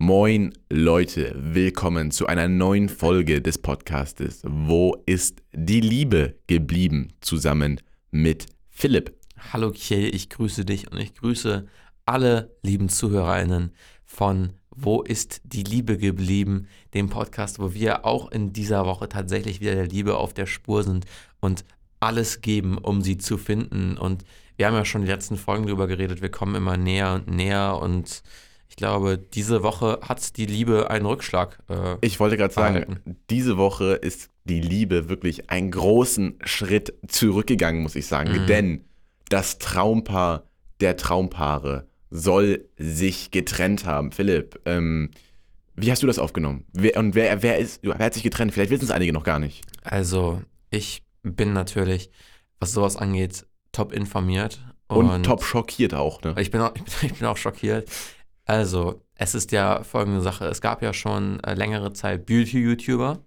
Moin Leute, willkommen zu einer neuen Folge des Podcastes Wo ist die Liebe geblieben? Zusammen mit Philipp. Hallo Kiel, ich grüße dich und ich grüße alle lieben ZuhörerInnen von Wo ist die Liebe geblieben? Dem Podcast, wo wir auch in dieser Woche tatsächlich wieder der Liebe auf der Spur sind und alles geben, um sie zu finden. Und wir haben ja schon die letzten Folgen darüber geredet, wir kommen immer näher und näher und ich glaube, diese Woche hat die Liebe einen Rückschlag. Äh, ich wollte gerade sagen, diese Woche ist die Liebe wirklich einen großen Schritt zurückgegangen, muss ich sagen. Mhm. Denn das Traumpaar der Traumpaare soll sich getrennt haben. Philipp, ähm, wie hast du das aufgenommen? Wer, und wer, wer, ist, wer hat sich getrennt? Vielleicht wissen es einige noch gar nicht. Also, ich bin natürlich, was sowas angeht, top informiert. Und, und top schockiert auch, ne? Ich bin auch, ich bin auch schockiert. Also, es ist ja folgende Sache. Es gab ja schon äh, längere Zeit Beauty-YouTuber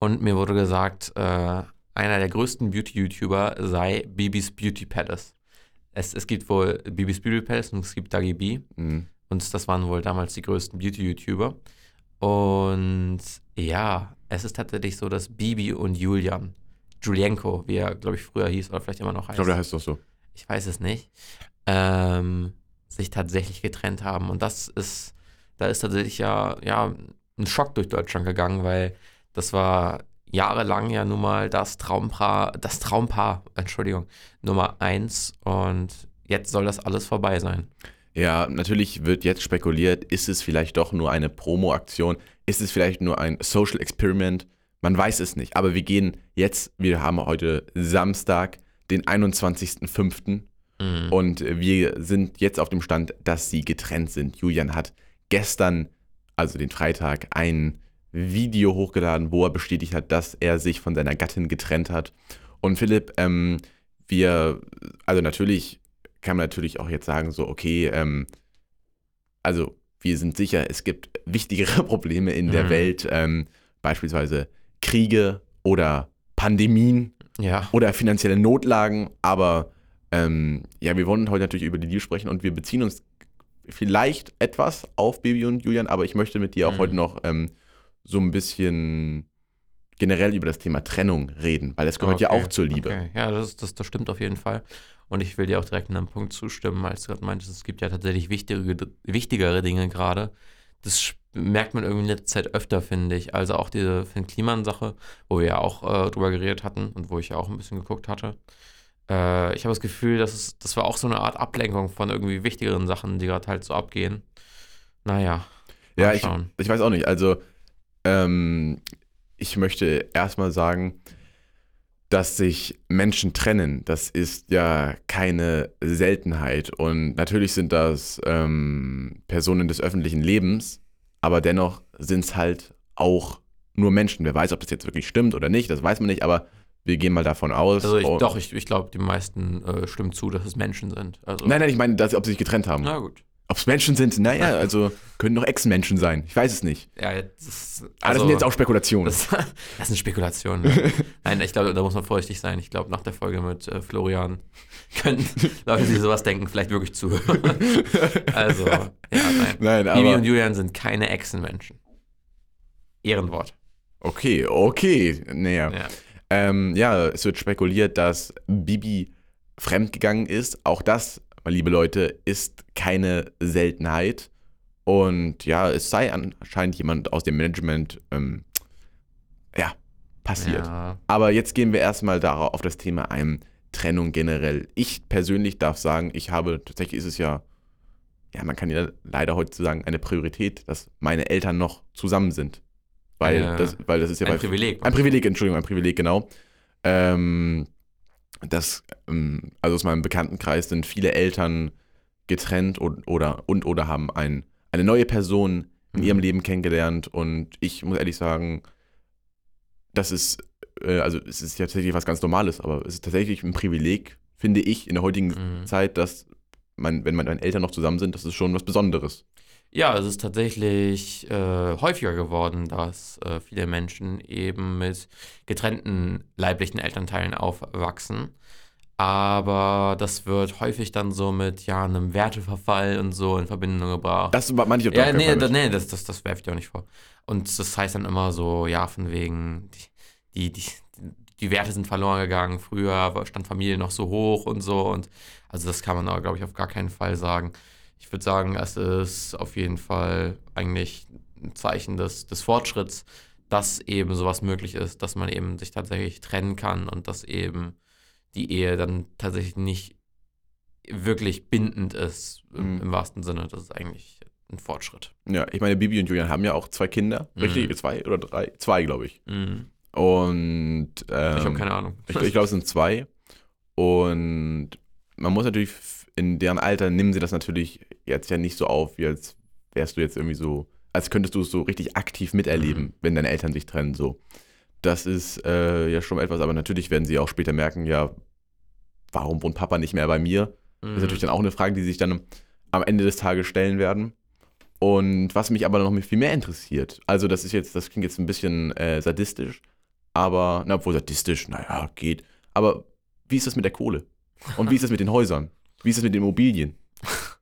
und mir wurde gesagt, äh, einer der größten Beauty-YouTuber sei Bibis Beauty Palace. Es, es gibt wohl Bibis Beauty Palace und es gibt Dagi B. Mhm. Und das waren wohl damals die größten Beauty-YouTuber. Und ja, es ist tatsächlich so, dass Bibi und Julian, Julienko, wie er, glaube ich, früher hieß oder vielleicht immer noch heißt. Ich glaube, der heißt doch so. Ich weiß es nicht. Ähm, sich tatsächlich getrennt haben. Und das ist, da ist tatsächlich ja, ja ein Schock durch Deutschland gegangen, weil das war jahrelang ja nun mal das Traumpaar, das Traumpaar, Entschuldigung, Nummer eins und jetzt soll das alles vorbei sein. Ja, natürlich wird jetzt spekuliert, ist es vielleicht doch nur eine Promo-Aktion, ist es vielleicht nur ein Social Experiment, man weiß es nicht, aber wir gehen jetzt, wir haben heute Samstag, den 21.05. Mhm. Und wir sind jetzt auf dem Stand, dass sie getrennt sind. Julian hat gestern, also den Freitag, ein Video hochgeladen, wo er bestätigt hat, dass er sich von seiner Gattin getrennt hat. Und Philipp, ähm, wir, also natürlich kann man natürlich auch jetzt sagen, so, okay, ähm, also wir sind sicher, es gibt wichtigere Probleme in der mhm. Welt, ähm, beispielsweise Kriege oder Pandemien ja. oder finanzielle Notlagen, aber ähm, ja, wir wollen heute natürlich über die Liebe sprechen und wir beziehen uns vielleicht etwas auf Baby und Julian, aber ich möchte mit dir auch mhm. heute noch ähm, so ein bisschen generell über das Thema Trennung reden, weil das gehört okay, ja auch zur Liebe. Okay. Ja, das, das, das stimmt auf jeden Fall. Und ich will dir auch direkt in einem Punkt zustimmen, als du gerade meintest, es gibt ja tatsächlich wichtigere, wichtigere Dinge gerade. Das merkt man irgendwie in letzter Zeit öfter, finde ich. Also auch diese Finn Kliman-Sache, wo wir ja auch äh, drüber geredet hatten und wo ich ja auch ein bisschen geguckt hatte. Äh, ich habe das Gefühl, dass es, das war auch so eine Art Ablenkung von irgendwie wichtigeren Sachen, die gerade halt so abgehen. Naja. Ja, ich, ich weiß auch nicht. Also, ähm, ich möchte erstmal sagen, dass sich Menschen trennen, das ist ja keine Seltenheit. Und natürlich sind das ähm, Personen des öffentlichen Lebens, aber dennoch sind es halt auch nur Menschen. Wer weiß, ob das jetzt wirklich stimmt oder nicht, das weiß man nicht, aber wir gehen mal davon aus. Also ich, oh, doch, ich, ich glaube, die meisten äh, stimmen zu, dass es Menschen sind. Also nein, nein, ich meine, dass, ob sie sich getrennt haben. Na gut. Ob es Menschen sind, naja, also können doch Ex-Menschen sein. Ich weiß es nicht. Ja, das, ist, also, das sind jetzt auch Spekulationen. Das, das sind Spekulationen. Ne? Nein, ich glaube, da muss man vorsichtig sein. Ich glaube, nach der Folge mit äh, Florian können Leute, die sowas denken, vielleicht wirklich zuhören. also, ja, nein. nein Bibi und Julian sind keine Echsenmenschen. Ehrenwort. Okay, okay. Naja. Ja. Ähm, ja, es wird spekuliert, dass Bibi fremdgegangen ist. Auch das, liebe Leute, ist keine Seltenheit. Und ja, es sei anscheinend jemand aus dem Management, ähm, ja, passiert. Ja. Aber jetzt gehen wir erstmal darauf auf das Thema ein. Trennung generell. Ich persönlich darf sagen, ich habe, tatsächlich ist es ja, ja, man kann ja leider heute sagen, eine Priorität, dass meine Eltern noch zusammen sind. Weil, äh, das, weil das ist ja ein bei, Privileg. Ein Privileg, Entschuldigung, ein Privileg, genau. Ähm, das, ähm, also aus meinem Bekanntenkreis sind viele Eltern getrennt und oder, und, oder haben ein, eine neue Person in mhm. ihrem Leben kennengelernt. Und ich muss ehrlich sagen, das ist, äh, also es ist ja tatsächlich was ganz Normales, aber es ist tatsächlich ein Privileg, finde ich, in der heutigen mhm. Zeit, dass man, wenn meine Eltern noch zusammen sind, das ist schon was Besonderes. Ja, es ist tatsächlich äh, häufiger geworden, dass äh, viele Menschen eben mit getrennten leiblichen Elternteilen aufwachsen. Aber das wird häufig dann so mit ja, einem Werteverfall und so in Verbindung gebracht. Das auf ja, nee, da, nee das, das, das werfe ich dir auch nicht vor. Und das heißt dann immer so, ja, von wegen, die, die, die, die Werte sind verloren gegangen. Früher stand Familie noch so hoch und so. Und also das kann man aber, glaube ich, auf gar keinen Fall sagen. Ich würde sagen, es ist auf jeden Fall eigentlich ein Zeichen des, des Fortschritts, dass eben sowas möglich ist, dass man eben sich tatsächlich trennen kann und dass eben die Ehe dann tatsächlich nicht wirklich bindend ist, im, Mhm. im wahrsten Sinne. Das ist eigentlich ein Fortschritt. Ja, ich meine, Bibi und Julian haben ja auch zwei Kinder. Mhm. Richtig? Zwei oder drei? Zwei, glaube ich. Mhm. Und ähm, Ich habe keine Ahnung. Ich, ich glaube, es sind zwei. Und man muss natürlich, in deren Alter nehmen sie das natürlich jetzt ja nicht so auf, wie als wärst du jetzt irgendwie so, als könntest du es so richtig aktiv miterleben, Mhm. wenn deine Eltern sich trennen. So. Das ist äh, ja schon etwas, aber natürlich werden sie auch später merken, ja, warum wohnt Papa nicht mehr bei mir? Das Mhm. ist natürlich dann auch eine Frage, die sich dann am Ende des Tages stellen werden. Und was mich aber noch viel mehr interessiert, also das ist jetzt, das klingt jetzt ein bisschen äh, sadistisch, aber, na, obwohl sadistisch, naja, geht. Aber wie ist das mit der Kohle? Und wie ist das mit den Häusern? Wie ist das mit den Immobilien?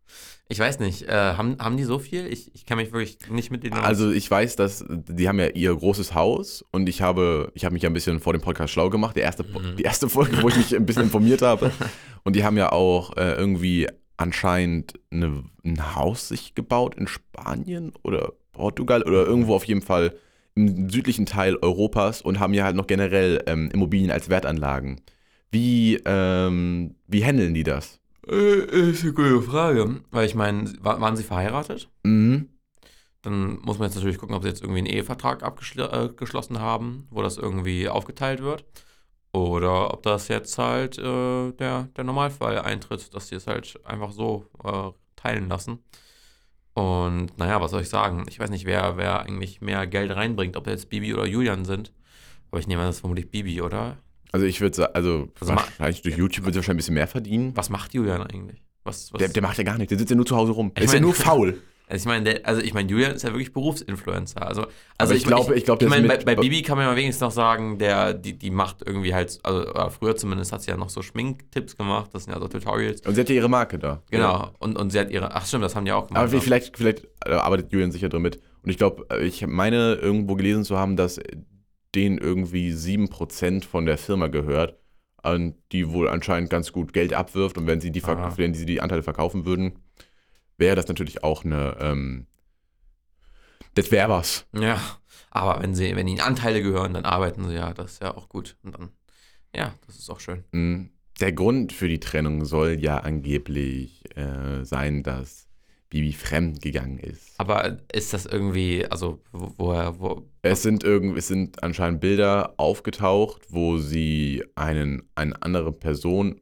Ich weiß nicht, äh, haben, haben die so viel? Ich, ich kann mich wirklich nicht mit denen. Also ich weiß, dass die haben ja ihr großes Haus und ich habe, ich habe mich ja ein bisschen vor dem Podcast schlau gemacht. Der erste, Mhm. Die erste Folge, wo ich mich ein bisschen informiert habe. Und die haben ja auch äh, irgendwie anscheinend eine, ein Haus sich gebaut in Spanien oder Portugal oder irgendwo auf jeden Fall im südlichen Teil Europas und haben ja halt noch generell ähm, Immobilien als Wertanlagen. Wie, ähm, wie handeln die das? Äh, ist eine gute Frage. Weil ich meine, wa- waren sie verheiratet? Mhm. Dann muss man jetzt natürlich gucken, ob sie jetzt irgendwie einen Ehevertrag abgeschlossen haben, wo das irgendwie aufgeteilt wird. Oder ob das jetzt halt äh, der, der Normalfall eintritt, dass sie es halt einfach so äh, teilen lassen. Und naja, was soll ich sagen? Ich weiß nicht, wer, wer eigentlich mehr Geld reinbringt, ob jetzt Bibi oder Julian sind. Aber ich nehme an, das ist vermutlich Bibi, oder? Also ich würde sagen, also wahrscheinlich durch YouTube wird sie wahrscheinlich ein bisschen mehr verdienen. Was macht Julian eigentlich? Was, was, Der, der macht ja gar nichts, der sitzt ja nur zu Hause rum. Der Ich ist ja mein- nur faul. Also ich meine, also ich meine, Julian ist ja wirklich Berufsinfluencer. Also, also ich glaube- ich glaube, ich der ist meine, bei, bei Bibi kann man ja wenigstens noch sagen, der, die, die macht irgendwie halt, also früher zumindest hat sie ja noch so Schminktipps gemacht, das sind ja so Tutorials. Und sie hat ja ihre Marke da. Genau. Ja. Und, und sie hat ihre, ach stimmt, das haben die auch gemacht. Aber vielleicht, vielleicht äh, arbeitet Julian sicher drin mit. Und ich glaube, äh, ich meine irgendwo gelesen zu haben, dass denen irgendwie 7% von der Firma gehört, und die wohl anscheinend ganz gut Geld abwirft. Und wenn sie die, wenn sie die Anteile verkaufen würden, wäre das natürlich auch eine, ähm, das wäre was. Ja, aber wenn sie, wenn ihnen Anteile gehören, dann arbeiten sie ja, das ist ja auch gut. Und dann, ja, das ist auch schön. Mm, Der Grund für die Trennung soll ja angeblich äh, sein, dass Bibi fremd gegangen ist. Aber ist das irgendwie, also wo, woher, wo, Es sind irgendwie, es sind anscheinend Bilder aufgetaucht, wo sie einen, eine andere Person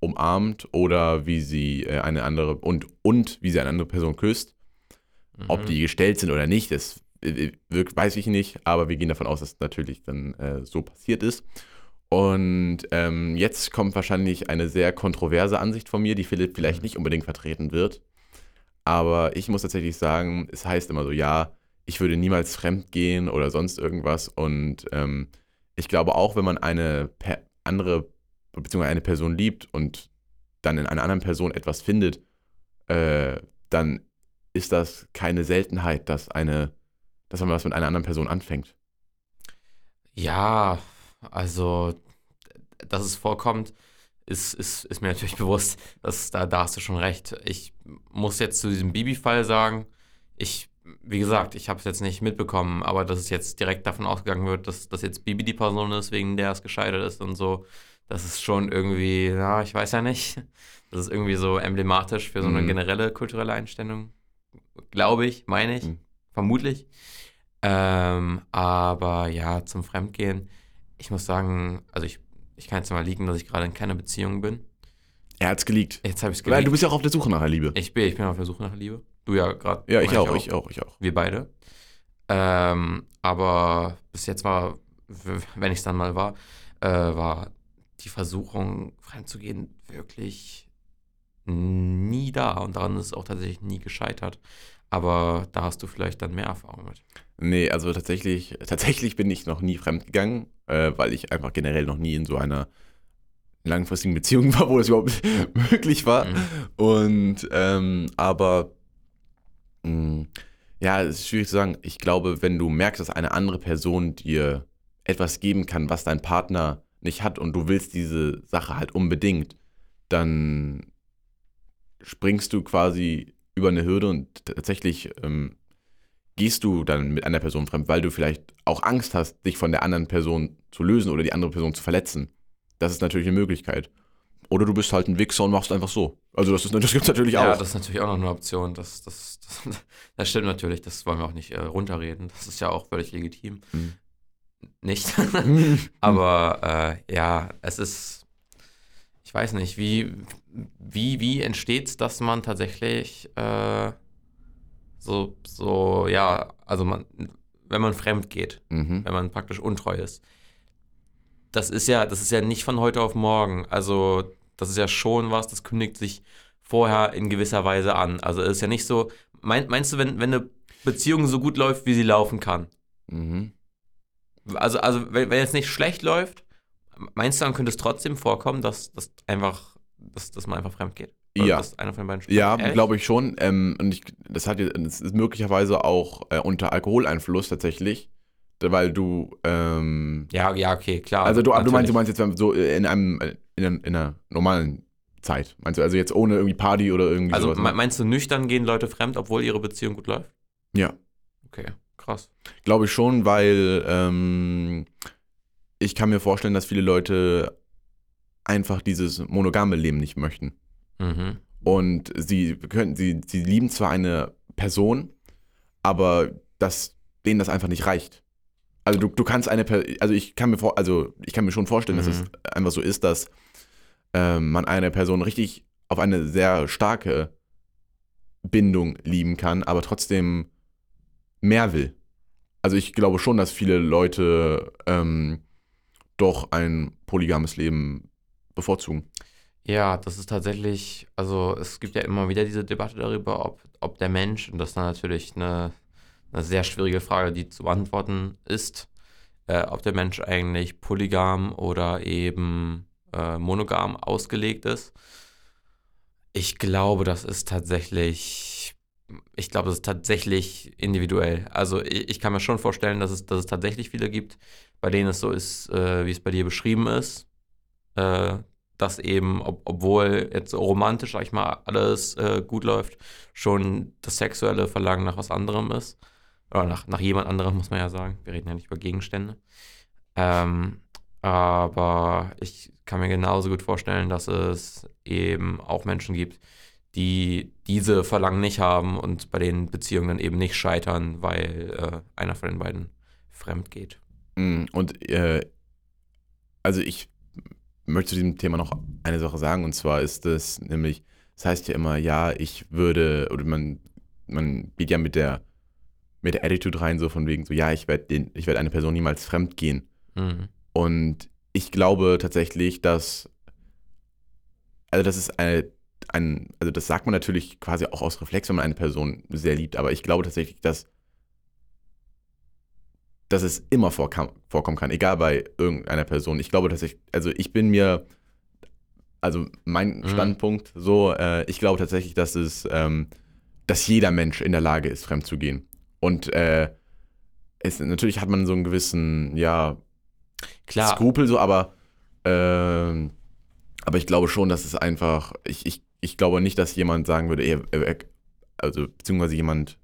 umarmt oder wie sie äh, eine andere und, und wie sie eine andere Person küsst. Ob Mhm. die gestellt sind oder nicht, das äh, wirkt, weiß ich nicht, aber wir gehen davon aus, dass es natürlich dann äh, so passiert ist. Und ähm, jetzt kommt wahrscheinlich eine sehr kontroverse Ansicht von mir, die Philipp vielleicht Mhm. nicht unbedingt vertreten wird. Aber ich muss tatsächlich sagen, es heißt immer so, ja, ich würde niemals fremd gehen oder sonst irgendwas. Und ähm, ich glaube auch, wenn man eine andere, beziehungsweise eine Person liebt und dann in einer anderen Person etwas findet, äh, dann ist das keine Seltenheit, dass eine, dass man was mit einer anderen Person anfängt. Ja, also, dass es vorkommt, ist, ist, ist mir natürlich bewusst. Das, da, da hast du schon recht. Ich muss jetzt zu diesem Bibi-Fall sagen, ich, wie gesagt, ich habe es jetzt nicht mitbekommen, aber dass es jetzt direkt davon ausgegangen wird, dass, dass jetzt Bibi die Person ist, wegen der es gescheitert ist und so, das ist schon irgendwie, ja, ich weiß ja nicht. Das ist irgendwie so emblematisch für so eine Mhm. generelle kulturelle Einstellung. Glaube ich, meine ich, Mhm. vermutlich. Ähm, aber ja, zum Fremdgehen, ich muss sagen, also ich, ich kann jetzt mal liegen, dass ich gerade in keiner Beziehung bin. Er hat's geleakt. Jetzt habe ich es Weil du bist ja auch auf der Suche nach der Liebe. Ich bin, ich bin auf der Suche nach Liebe. Du ja gerade. Ja, ich auch, ich auch, ich auch. Wir beide. Ähm, aber bis jetzt war, wenn ich es dann mal war, äh, war die Versuchung, fremdzugehen, wirklich nie da. Und daran ist es auch tatsächlich nie gescheitert. Aber da hast du vielleicht dann mehr Erfahrung mit. Nee, also tatsächlich, tatsächlich bin ich noch nie fremdgegangen, äh, weil ich einfach generell noch nie in so einer, langfristigen Beziehung war, wo das überhaupt möglich war. Mhm. Und ähm, aber mh, ja, es ist schwierig zu sagen. Ich glaube, wenn du merkst, dass eine andere Person dir etwas geben kann, was dein Partner nicht hat und du willst diese Sache halt unbedingt, dann springst du quasi über eine Hürde und tatsächlich ähm, gehst du dann mit einer Person fremd, weil du vielleicht auch Angst hast, dich von der anderen Person zu lösen oder die andere Person zu verletzen. Das ist natürlich eine Möglichkeit. Oder du bist halt ein Wichser und machst einfach so. Also das, ist, das gibt es natürlich Ja, auch. das ist natürlich auch noch eine Option. Das, das, das, das stimmt natürlich, das wollen wir auch nicht äh, runterreden. Das ist ja auch völlig legitim. Mhm. Nicht. Aber äh, ja, es ist, ich weiß nicht, wie, wie, wie entsteht es, dass man tatsächlich äh, so, so, ja, also man, wenn man fremd geht, Mhm. wenn man praktisch untreu ist. Das ist ja, das ist ja nicht von heute auf morgen. Also, das ist ja schon was, das kündigt sich vorher in gewisser Weise an. Also, es ist ja nicht so. Mein, meinst du, wenn, wenn eine Beziehung so gut läuft, wie sie laufen kann? Mhm. Also, also wenn, wenn jetzt nicht schlecht läuft, meinst du, dann könnte es trotzdem vorkommen, dass, dass einfach, dass, dass man einfach fremd geht? Ja. Einer von den beiden Ja, glaube ich schon. Ähm, und ich, das hat das ist möglicherweise auch äh, unter Alkoholeinfluss tatsächlich, weil du ähm, Ja, ja, okay, klar. also du, aber du meinst, du meinst jetzt so in einem äh, in, einer- in einer normalen Zeit. Meinst du also jetzt ohne irgendwie Party oder irgendwie Also sowas? ne? meinst du, nüchtern gehen Leute fremd, obwohl ihre Beziehung gut läuft? Ja. Okay, krass. Glaube ich schon, weil ähm, ich kann mir vorstellen, dass viele Leute einfach dieses monogame Leben nicht möchten. Mhm. Und sie können, sie, sie lieben zwar eine Person, aber dass denen das einfach nicht reicht. Also du, du kannst eine Per- also ich kann mir vor, also ich kann mir schon vorstellen, dass es Mhm. einfach so ist, dass ähm, man eine Person richtig auf eine sehr starke Bindung lieben kann, aber trotzdem mehr will. Also ich glaube schon, dass viele Leute ähm, doch ein polygames Leben bevorzugen. Ja, das ist tatsächlich, also es gibt ja immer wieder diese Debatte darüber, ob, ob der Mensch, und das ist dann natürlich eine, eine sehr schwierige Frage, die zu beantworten ist, äh, ob der Mensch eigentlich polygam oder eben äh, monogam ausgelegt ist. Ich glaube, das ist tatsächlich, ich glaube, das ist tatsächlich individuell. Also ich, ich kann mir schon vorstellen, dass es, dass es tatsächlich viele gibt, bei denen es so ist, äh, wie es bei dir beschrieben ist. Dass eben, ob, obwohl jetzt romantisch, sag ich mal, alles äh, gut läuft, schon das sexuelle Verlangen nach was anderem ist. Oder nach, nach jemand anderem, muss man ja sagen. Wir reden ja nicht über Gegenstände. Ähm, aber ich kann mir genauso gut vorstellen, dass es eben auch Menschen gibt, die diese Verlangen nicht haben und bei den Beziehungen dann eben nicht scheitern, weil äh, einer von den beiden fremd geht. Mm, Und äh, also ich möchte zu diesem Thema noch eine Sache sagen, und zwar ist das nämlich, das heißt ja immer, ja, ich würde, oder man, man geht ja mit der, mit der Attitude rein, so von wegen so, ja, ich werde ich werde eine Person niemals fremd gehen. Mhm. Und ich glaube tatsächlich, dass, also das ist eine, ein, also das sagt man natürlich quasi auch aus Reflex, wenn man eine Person sehr liebt, aber ich glaube tatsächlich, dass, dass es immer vorkam, vorkommen kann, egal bei irgendeiner Person. Ich glaube tatsächlich, also ich bin mir, also mein Mhm. Standpunkt so, äh, ich glaube tatsächlich, dass es, ähm, dass jeder Mensch in der Lage ist, fremd zu gehen. Und äh, es, natürlich hat man so einen gewissen, ja, Klar, Skrupel so, aber, ähm, aber ich glaube schon, dass es einfach, ich, ich, ich glaube nicht, dass jemand sagen würde, er, er, also beziehungsweise jemand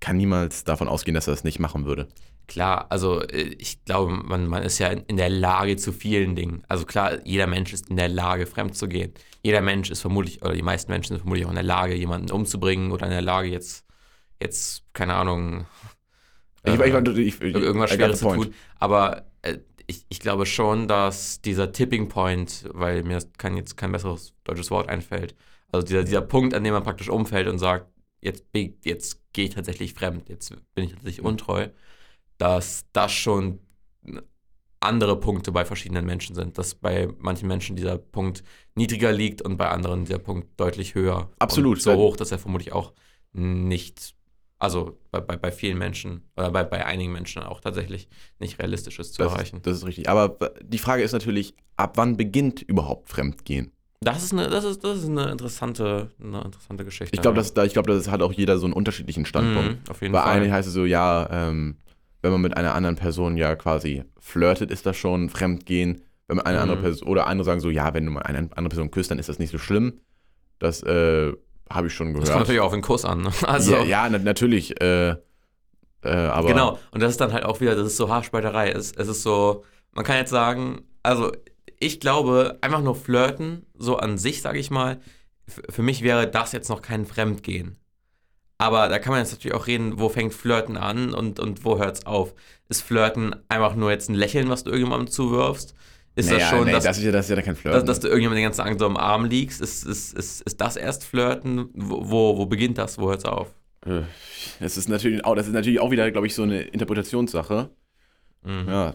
kann niemals davon ausgehen, dass er das nicht machen würde. Klar, also äh, ich glaube, man, man ist ja in der Lage zu vielen Dingen. Also klar, jeder Mensch ist in der Lage, fremd zu gehen. Jeder Mensch ist vermutlich, oder die meisten Menschen sind vermutlich auch in der Lage, jemanden umzubringen oder in der Lage, jetzt, jetzt, keine Ahnung, Ich, äh, ich, ich, ich, irgendwas Schweres zu tun. Aber äh, ich, ich glaube schon, dass dieser Tipping Point, weil mir kein, jetzt kein besseres deutsches Wort einfällt, also dieser, dieser Punkt, an dem man praktisch umfällt und sagt, jetzt, jetzt gehe ich tatsächlich fremd, jetzt bin ich tatsächlich untreu, dass das schon andere Punkte bei verschiedenen Menschen sind. Dass bei manchen Menschen dieser Punkt niedriger liegt und bei anderen dieser Punkt deutlich höher. Absolut. So hoch, dass er vermutlich auch nicht Also bei, bei, bei vielen Menschen oder bei, bei einigen Menschen auch tatsächlich nicht realistisch ist zu Das, erreichen. das ist richtig. Aber die Frage ist natürlich, ab wann beginnt überhaupt Fremdgehen? Das ist eine, das ist, das ist eine interessante, eine interessante Geschichte. Ich glaube, ja. das, da- ich glaub, das hat auch jeder so einen unterschiedlichen Standpunkt. Mhm, auf jeden Bei Fall. einigen heißt es so, ja, ähm, wenn man mit einer anderen Person ja quasi flirtet, ist das schon Fremdgehen. Wenn man eine Mhm. andere Person, oder andere sagen so, ja, wenn du mal eine andere Person küsst, dann ist das nicht so schlimm. Das äh, habe ich schon das kommt gehört. natürlich auf den Kuss an. Ne? Also, ja, ja na, natürlich. Äh, äh, aber genau. Und das ist dann halt auch wieder, das ist so Haarspalterei. Es, es ist so, man kann jetzt sagen, also ich glaube, einfach nur flirten, so an sich, sage ich mal, für mich wäre das jetzt noch kein Fremdgehen. Aber da kann man jetzt natürlich auch reden, wo fängt Flirten an und, und wo hört es auf? Ist Flirten einfach nur jetzt ein Lächeln, was du irgendjemandem zuwirfst? Ist naja, das schon, nee, dass, das, ist ja, das ist ja kein Flirt. dass, dass du irgendjemandem den ganzen Tag so am Arm liegst? Ist, ist, ist, ist das erst Flirten? Wo, wo, wo beginnt das? Wo hört es auf? Äh, das ist natürlich auch, das ist natürlich auch wieder, glaube ich, so eine Interpretationssache. Mhm. Ja,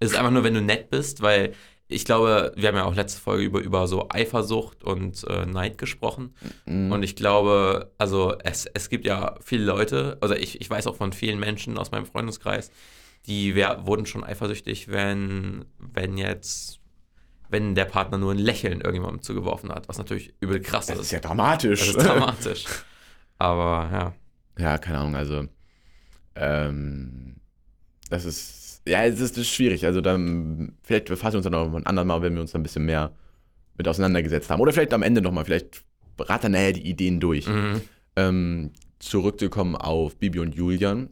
Es ist einfach nur, wenn du nett bist, weil ich glaube, wir haben ja auch letzte Folge über, über so Eifersucht und äh, Neid gesprochen. Mhm. Und ich glaube, also es, es gibt ja viele Leute, also ich, ich weiß auch von vielen Menschen aus meinem Freundeskreis, die wer, wurden schon eifersüchtig, wenn, wenn jetzt, wenn der Partner nur ein Lächeln irgendjemandem zugeworfen hat, was natürlich übel krass das ist. ist ja dramatisch. Das ist dramatisch. Aber ja. Ja, keine Ahnung, also ähm, das ist, ja, es ist, ist schwierig. Also dann, vielleicht befassen wir uns dann noch ein andermal, wenn wir uns dann ein bisschen mehr mit auseinandergesetzt haben. Oder vielleicht am Ende nochmal, vielleicht rattern nachher die Ideen durch. Mhm. Ähm, zurückzukommen auf Bibi und Julian.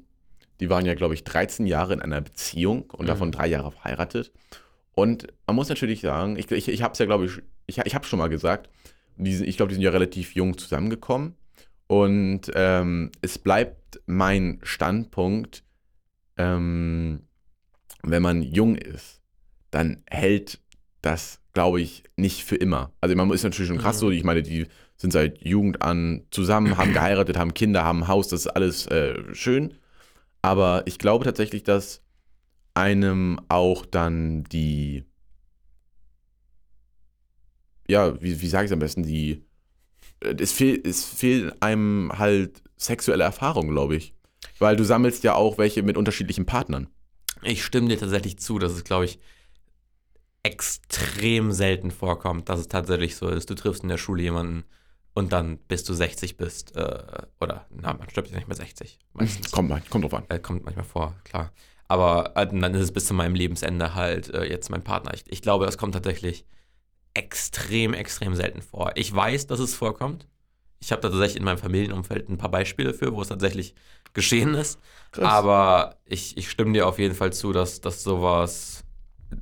Die waren ja, glaube ich, 13 Jahre in einer Beziehung und Mhm. davon drei Jahre verheiratet. Und man muss natürlich sagen, ich, ich, ich habe es ja, glaube ich, ich, ich habe schon mal gesagt, die, ich glaube, die sind ja relativ jung zusammengekommen. Und ähm, es bleibt mein Standpunkt, ähm, wenn man jung ist, dann hält das, glaube ich, nicht für immer. Also man ist natürlich schon krass Mhm. so, ich meine, die sind seit Jugend an zusammen, haben geheiratet, haben Kinder, haben ein Haus, das ist alles äh, schön. Aber ich glaube tatsächlich, dass einem auch dann die, ja, wie, wie sage ich es am besten, die, äh, es, fehl, es fehlt einem halt sexuelle Erfahrung, glaube ich. Weil du sammelst ja auch welche mit unterschiedlichen Partnern. Ich stimme dir tatsächlich zu, dass es, glaube ich, extrem selten vorkommt, dass es tatsächlich so ist. Du triffst in der Schule jemanden und dann bis du 60 bist, äh, oder, na, man stirbt ja nicht mehr 60. Meistens. Kommt, mal- kommt drauf an. Äh, kommt manchmal vor, klar. Aber äh, dann ist es bis zu meinem Lebensende halt äh, jetzt mein Partner. Ich, ich glaube, das kommt tatsächlich extrem, extrem selten vor. Ich weiß, dass es vorkommt. Ich habe da tatsächlich in meinem Familienumfeld ein paar Beispiele für, wo es tatsächlich geschehen ist. Aber ich, ich stimme dir auf jeden Fall zu, dass, dass sowas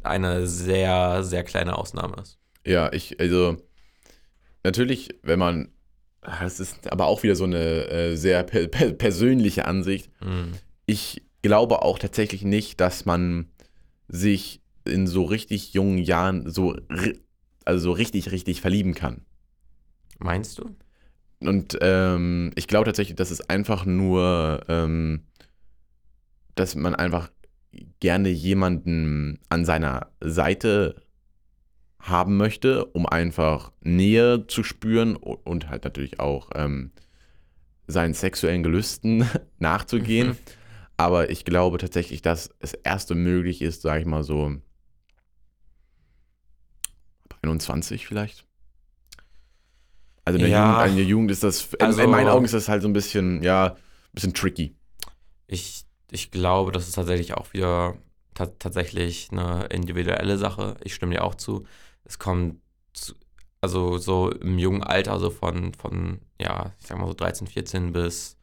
eine sehr, sehr kleine Ausnahme ist. Ja, ich, also, natürlich, wenn man, das ist aber auch wieder so eine äh, sehr per per persönliche Ansicht. Mhm. Ich glaube auch tatsächlich nicht, dass man sich in so richtig jungen Jahren so, also so richtig, richtig verlieben kann. Meinst du? Und ähm, ich glaube tatsächlich, dass es einfach nur, ähm, dass man einfach gerne jemanden an seiner Seite haben möchte, um einfach Nähe zu spüren und halt natürlich auch ähm, seinen sexuellen Gelüsten nachzugehen. Mhm. Aber ich glaube tatsächlich, dass es erste möglich ist, sage ich mal so, ab 21 vielleicht. Also in der, Ja. Jugend, in der Jugend ist das, in, Also- in meinen Augen ist das halt so ein bisschen, ja, ein bisschen tricky. Ich, ich glaube, das ist tatsächlich auch wieder ta tatsächlich eine individuelle Sache. Ich stimme dir auch zu. Es kommt, zu, also so im jungen Alter, so von, von, ja, ich sag mal so 13, 14 bis,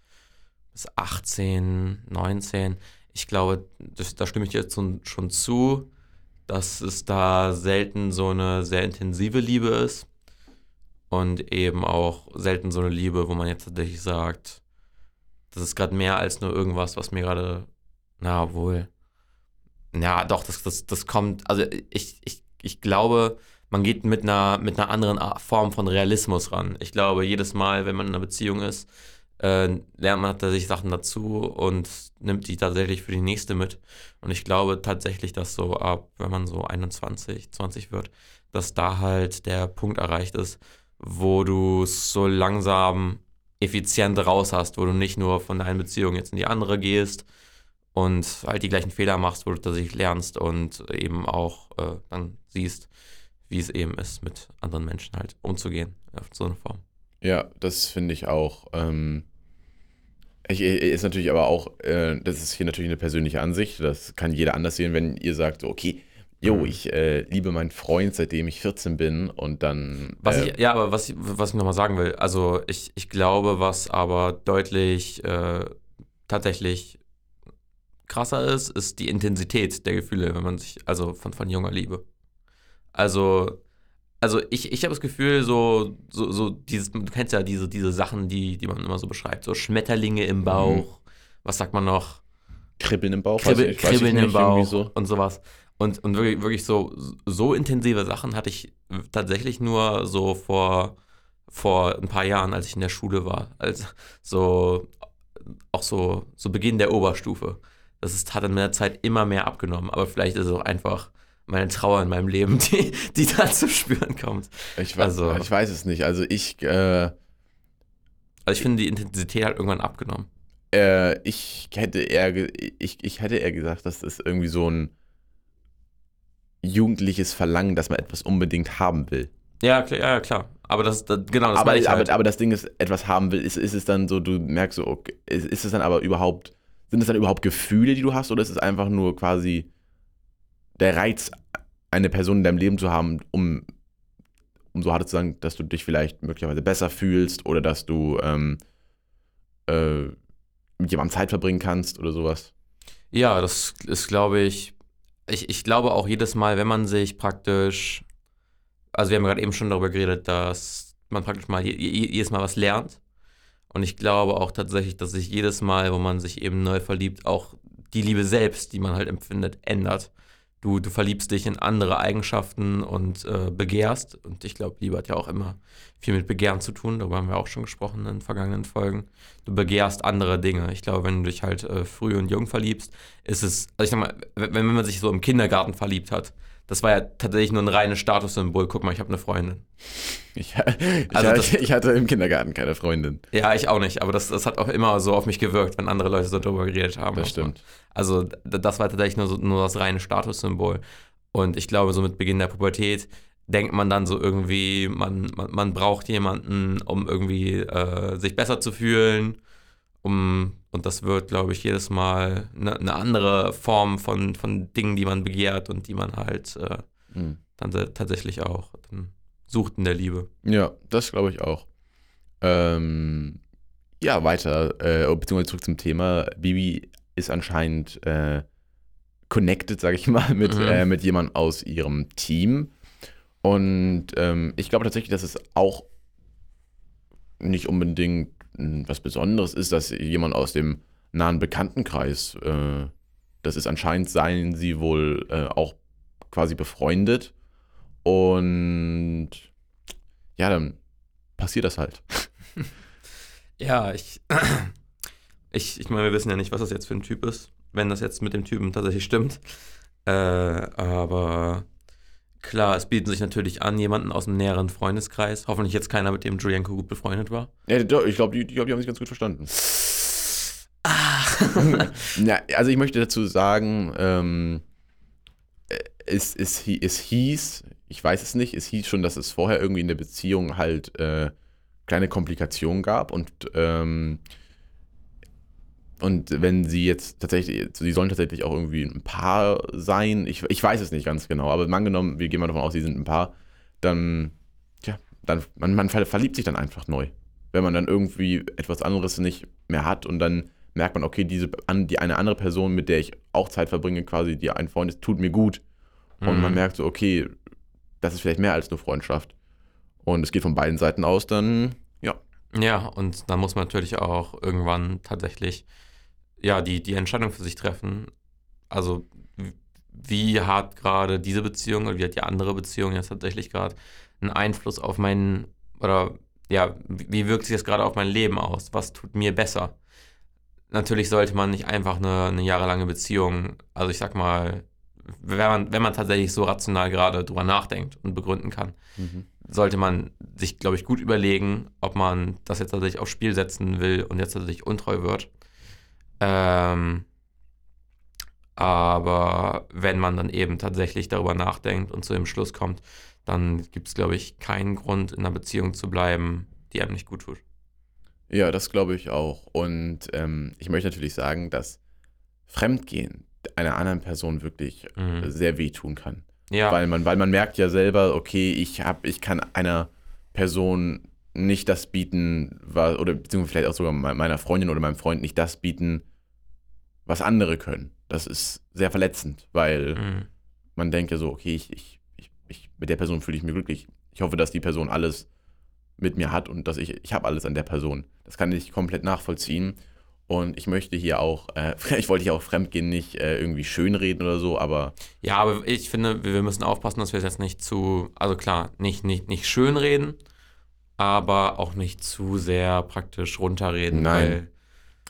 bis 18, 19. Ich glaube, das, da stimme ich dir jetzt schon zu, dass es da selten so eine sehr intensive Liebe ist. Und eben auch selten so eine Liebe, wo man jetzt tatsächlich sagt, das ist gerade mehr als nur irgendwas, was mir gerade, na wohl. Ja, doch, das, das, das kommt, also ich, ich, ich glaube, man geht mit einer, mit einer anderen Form von Realismus ran. Ich glaube, jedes Mal, wenn man in einer Beziehung ist, äh, lernt man tatsächlich Sachen dazu und nimmt die tatsächlich für die nächste mit. Und ich glaube tatsächlich, dass so ab, wenn man so 21, 20 wird, dass da halt der Punkt erreicht ist, wo du so langsam effizient raus hast, wo du nicht nur von deiner Beziehung jetzt in die andere gehst und halt die gleichen Fehler machst, wo du tatsächlich lernst und eben auch äh, dann siehst, wie es eben ist, mit anderen Menschen halt umzugehen auf so eine Form. Ja, das finde ich auch. Ähm, ich, ist natürlich aber auch, äh, das ist hier natürlich eine persönliche Ansicht. Das kann jeder anders sehen, wenn ihr sagt, okay, jo, Mhm. ich äh, liebe meinen Freund, seitdem ich 14 bin und dann. Was äh, ich, ja, aber was ich, was ich nochmal sagen will, also ich, ich glaube, was aber deutlich äh, tatsächlich krasser ist, ist die Intensität der Gefühle, wenn man sich, also von, von junger Liebe. Also, also ich, ich habe das Gefühl, so, so, so dieses, du kennst ja diese, diese Sachen, die, die man immer so beschreibt, so Schmetterlinge im Bauch, was sagt man noch? Kribbeln im Bauch, Kribbel, weiß ich- weiß ich Kribbeln im Bauch So. und sowas. Und, und wirklich, wirklich so, so intensive Sachen hatte ich tatsächlich nur so vor, vor ein paar Jahren, als ich in der Schule war. Also so auch so, so Beginn der Oberstufe. Das ist, hat in der Zeit immer mehr abgenommen, aber vielleicht ist es auch einfach meine Trauer in meinem Leben, die, die da zu spüren kommt. Ich, weiß, Also- ich weiß es nicht. Also ich, äh, Also ich finde, die Intensität hat irgendwann abgenommen. äh, ich hätte eher, ich, ich hätte eher gesagt, das ist irgendwie so ein jugendliches Verlangen, dass man etwas unbedingt haben will. Ja, klar, ja, klar. Aber das, das genau, das aber, ich halt. aber, aber das Ding ist, etwas haben will, ist, ist es dann so, du merkst so, okay, ist, ist es dann aber überhaupt, sind es dann überhaupt Gefühle, die du hast, oder ist es einfach nur quasi der Reiz, eine Person in deinem Leben zu haben, um, um so hart zu sagen, dass du dich vielleicht möglicherweise besser fühlst oder dass du ähm, äh, mit jemandem Zeit verbringen kannst oder sowas? Ja, das ist, glaube ich, ich, ich glaube auch jedes Mal, wenn man sich praktisch, also wir haben gerade eben schon darüber geredet, dass man praktisch mal je, je, jedes Mal was lernt. Und ich glaube auch tatsächlich, dass sich jedes Mal, wo man sich eben neu verliebt, auch die Liebe selbst, die man halt empfindet, ändert. Du, du verliebst dich in andere Eigenschaften und äh, begehrst. Und ich glaube, Liebe hat ja auch immer viel mit Begehren zu tun. Darüber haben wir auch schon gesprochen in vergangenen Folgen. Du begehrst andere Dinge. Ich glaube, wenn du dich halt äh, früh und jung verliebst, ist es, also ich sag mal, wenn, wenn man sich so im Kindergarten verliebt hat, das war ja tatsächlich nur ein reines Statussymbol. Guck mal, ich habe eine Freundin. Ich, ich, Also hatte, das- ich hatte im Kindergarten keine Freundin. Ja, ich auch nicht, aber das, das hat auch immer so auf mich gewirkt, wenn andere Leute so darüber geredet haben. Das stimmt. Also das war tatsächlich nur, so, nur das reine Statussymbol. Und ich glaube, so mit Beginn der Pubertät denkt man dann so irgendwie, man, man, man braucht jemanden, um irgendwie äh, sich besser zu fühlen. Um, und das wird, glaube ich, jedes Mal eine, eine andere Form von, von Dingen, die man begehrt und die man halt äh, Hm. dann tatsächlich auch dann sucht in der Liebe. Ja, das glaube ich auch. Ähm, ja, weiter, äh, beziehungsweise zurück zum Thema. Bibi ist anscheinend äh, connected, sage ich mal, mit, Mhm. äh, mit jemandem aus ihrem Team. Und ähm, ich glaube tatsächlich, dass es auch nicht unbedingt was Besonderes ist, dass jemand aus dem nahen Bekanntenkreis, äh, das ist anscheinend, seien sie wohl äh, auch quasi befreundet. Und ja, dann passiert das halt. Ja, ich, ich, ich meine, wir wissen ja nicht, was das jetzt für ein Typ ist, wenn das jetzt mit dem Typen tatsächlich stimmt. Äh, aber klar, es bietet sich natürlich an, jemanden aus dem näheren Freundeskreis, hoffentlich jetzt keiner, mit dem Julienko gut befreundet war. Ja, doch, ich glaube, die, die, glaub, die haben sich ganz gut verstanden. Ah. Ja, also ich möchte dazu sagen, ähm, äh, es, es, es hieß, ich weiß es nicht, es hieß schon, dass es vorher irgendwie in der Beziehung halt äh, kleine Komplikationen gab und ähm, und wenn sie jetzt tatsächlich, sie sollen tatsächlich auch irgendwie ein Paar sein, ich, ich weiß es nicht ganz genau, aber angenommen, wir gehen mal davon aus, sie sind ein Paar, dann, ja, dann, man, man ver- verliebt sich dann einfach neu. Wenn man dann irgendwie etwas anderes nicht mehr hat und dann merkt man, okay, diese, an, die eine andere Person, mit der ich auch Zeit verbringe, quasi, die ein Freund ist, tut mir gut. Und man Mhm. merkt so, okay, das ist vielleicht mehr als nur Freundschaft. Und es geht von beiden Seiten aus, dann, ja. Ja, und dann muss man natürlich auch irgendwann tatsächlich ja, die, die Entscheidung für sich treffen. Also, wie hat gerade diese Beziehung oder wie hat die andere Beziehung jetzt tatsächlich gerade einen Einfluss auf meinen, oder ja, wie wirkt sich das gerade auf mein Leben aus? Was tut mir besser? Natürlich sollte man nicht einfach eine, eine jahrelange Beziehung, also ich sag mal, wenn man, wenn man tatsächlich so rational gerade drüber nachdenkt und begründen kann, sollte man sich, glaube ich, gut überlegen, ob man das jetzt tatsächlich aufs Spiel setzen will und jetzt tatsächlich untreu wird. Ähm, aber wenn man dann eben tatsächlich darüber nachdenkt und zu dem Schluss kommt, dann gibt es, glaube ich, keinen Grund, in einer Beziehung zu bleiben, die einem nicht gut tut. Ja, das glaube ich auch. Und ähm, ich möchte natürlich sagen, dass Fremdgehen einer anderen Person wirklich Mhm. sehr wehtun kann. Ja, Weil man, weil man merkt ja selber, okay, ich hab, ich kann einer Person nicht das bieten, was, oder beziehungsweise vielleicht auch sogar me- meiner Freundin oder meinem Freund nicht das bieten, was andere können. Das ist sehr verletzend, weil mhm. man denkt ja so, okay, ich, ich, ich, ich, mit der Person fühle ich mich glücklich. Ich hoffe, dass die Person alles mit mir hat und dass ich, ich habe alles an der Person. Das kann ich komplett nachvollziehen. Und ich möchte hier auch, äh, ich wollte hier auch Fremdgehen nicht äh, irgendwie schönreden oder so, aber ja, aber ich finde, wir müssen aufpassen, dass wir es jetzt nicht zu, also klar, nicht, nicht, nicht schön reden, aber auch nicht zu sehr praktisch runterreden. Nein.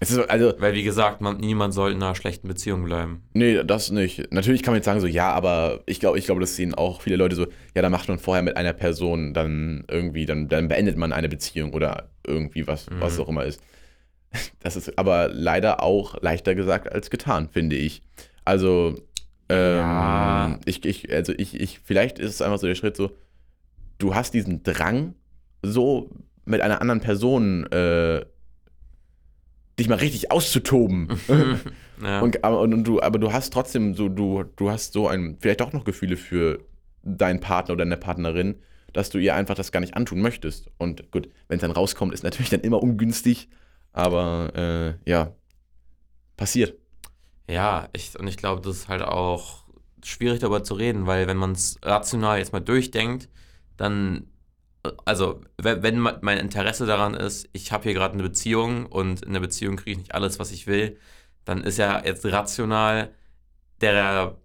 Ist, also, weil wie gesagt, man, niemand soll in einer schlechten Beziehung bleiben. Nee, das nicht. Natürlich kann man jetzt sagen, so, ja, aber ich glaube, ich glaube, das sehen auch viele Leute so, ja, da macht man vorher mit einer Person dann irgendwie, dann, dann beendet man eine Beziehung oder irgendwie was, Mhm. was auch immer ist. Das ist aber leider auch leichter gesagt als getan, finde ich. Also, ähm, Ja. ich, ich, also ich, ich, vielleicht ist es einfach so der Schritt so, du hast diesen Drang, so mit einer anderen Person äh, dich mal richtig auszutoben. ja. Und, aber, und, du, aber du hast trotzdem so, du, du hast so ein, vielleicht doch noch Gefühle für deinen Partner oder deine Partnerin, dass du ihr einfach das gar nicht antun möchtest. Und gut, wenn es dann rauskommt, ist natürlich dann immer ungünstig, aber äh, ja, passiert. Ja, ich, und ich glaube, das ist halt auch schwierig darüber zu reden, weil wenn man es rational jetzt mal durchdenkt, dann, also wenn, mein Interesse daran ist, ich habe hier gerade eine Beziehung und in der Beziehung kriege ich nicht alles, was ich will, dann ist ja jetzt rational der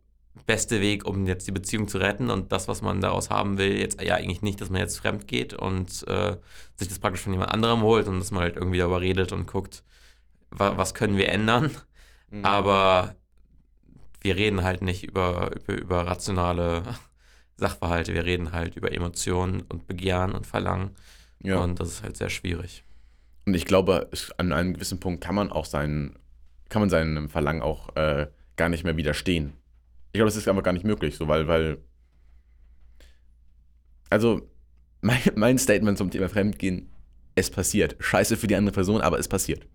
beste Weg, um jetzt die Beziehung zu retten und das, was man daraus haben will, jetzt ja eigentlich nicht, dass man jetzt fremd geht und äh, sich das praktisch von jemand anderem holt und dass man halt irgendwie darüber redet und guckt, wa was können wir ändern. Aber wir reden halt nicht über, über, über rationale Sachverhalte, wir reden halt über Emotionen und Begehren und Verlangen. ja. Und, Und das ist halt sehr schwierig. ich glaube, an einem gewissen Punkt kann man auch sein, kann man seinem Verlangen auch äh, gar nicht mehr widerstehen. Ich glaube, das ist einfach gar nicht möglich, so, weil, weil, also, mein, mein Statement zum Thema Fremdgehen, es passiert. Scheiße für die andere Person, aber es passiert.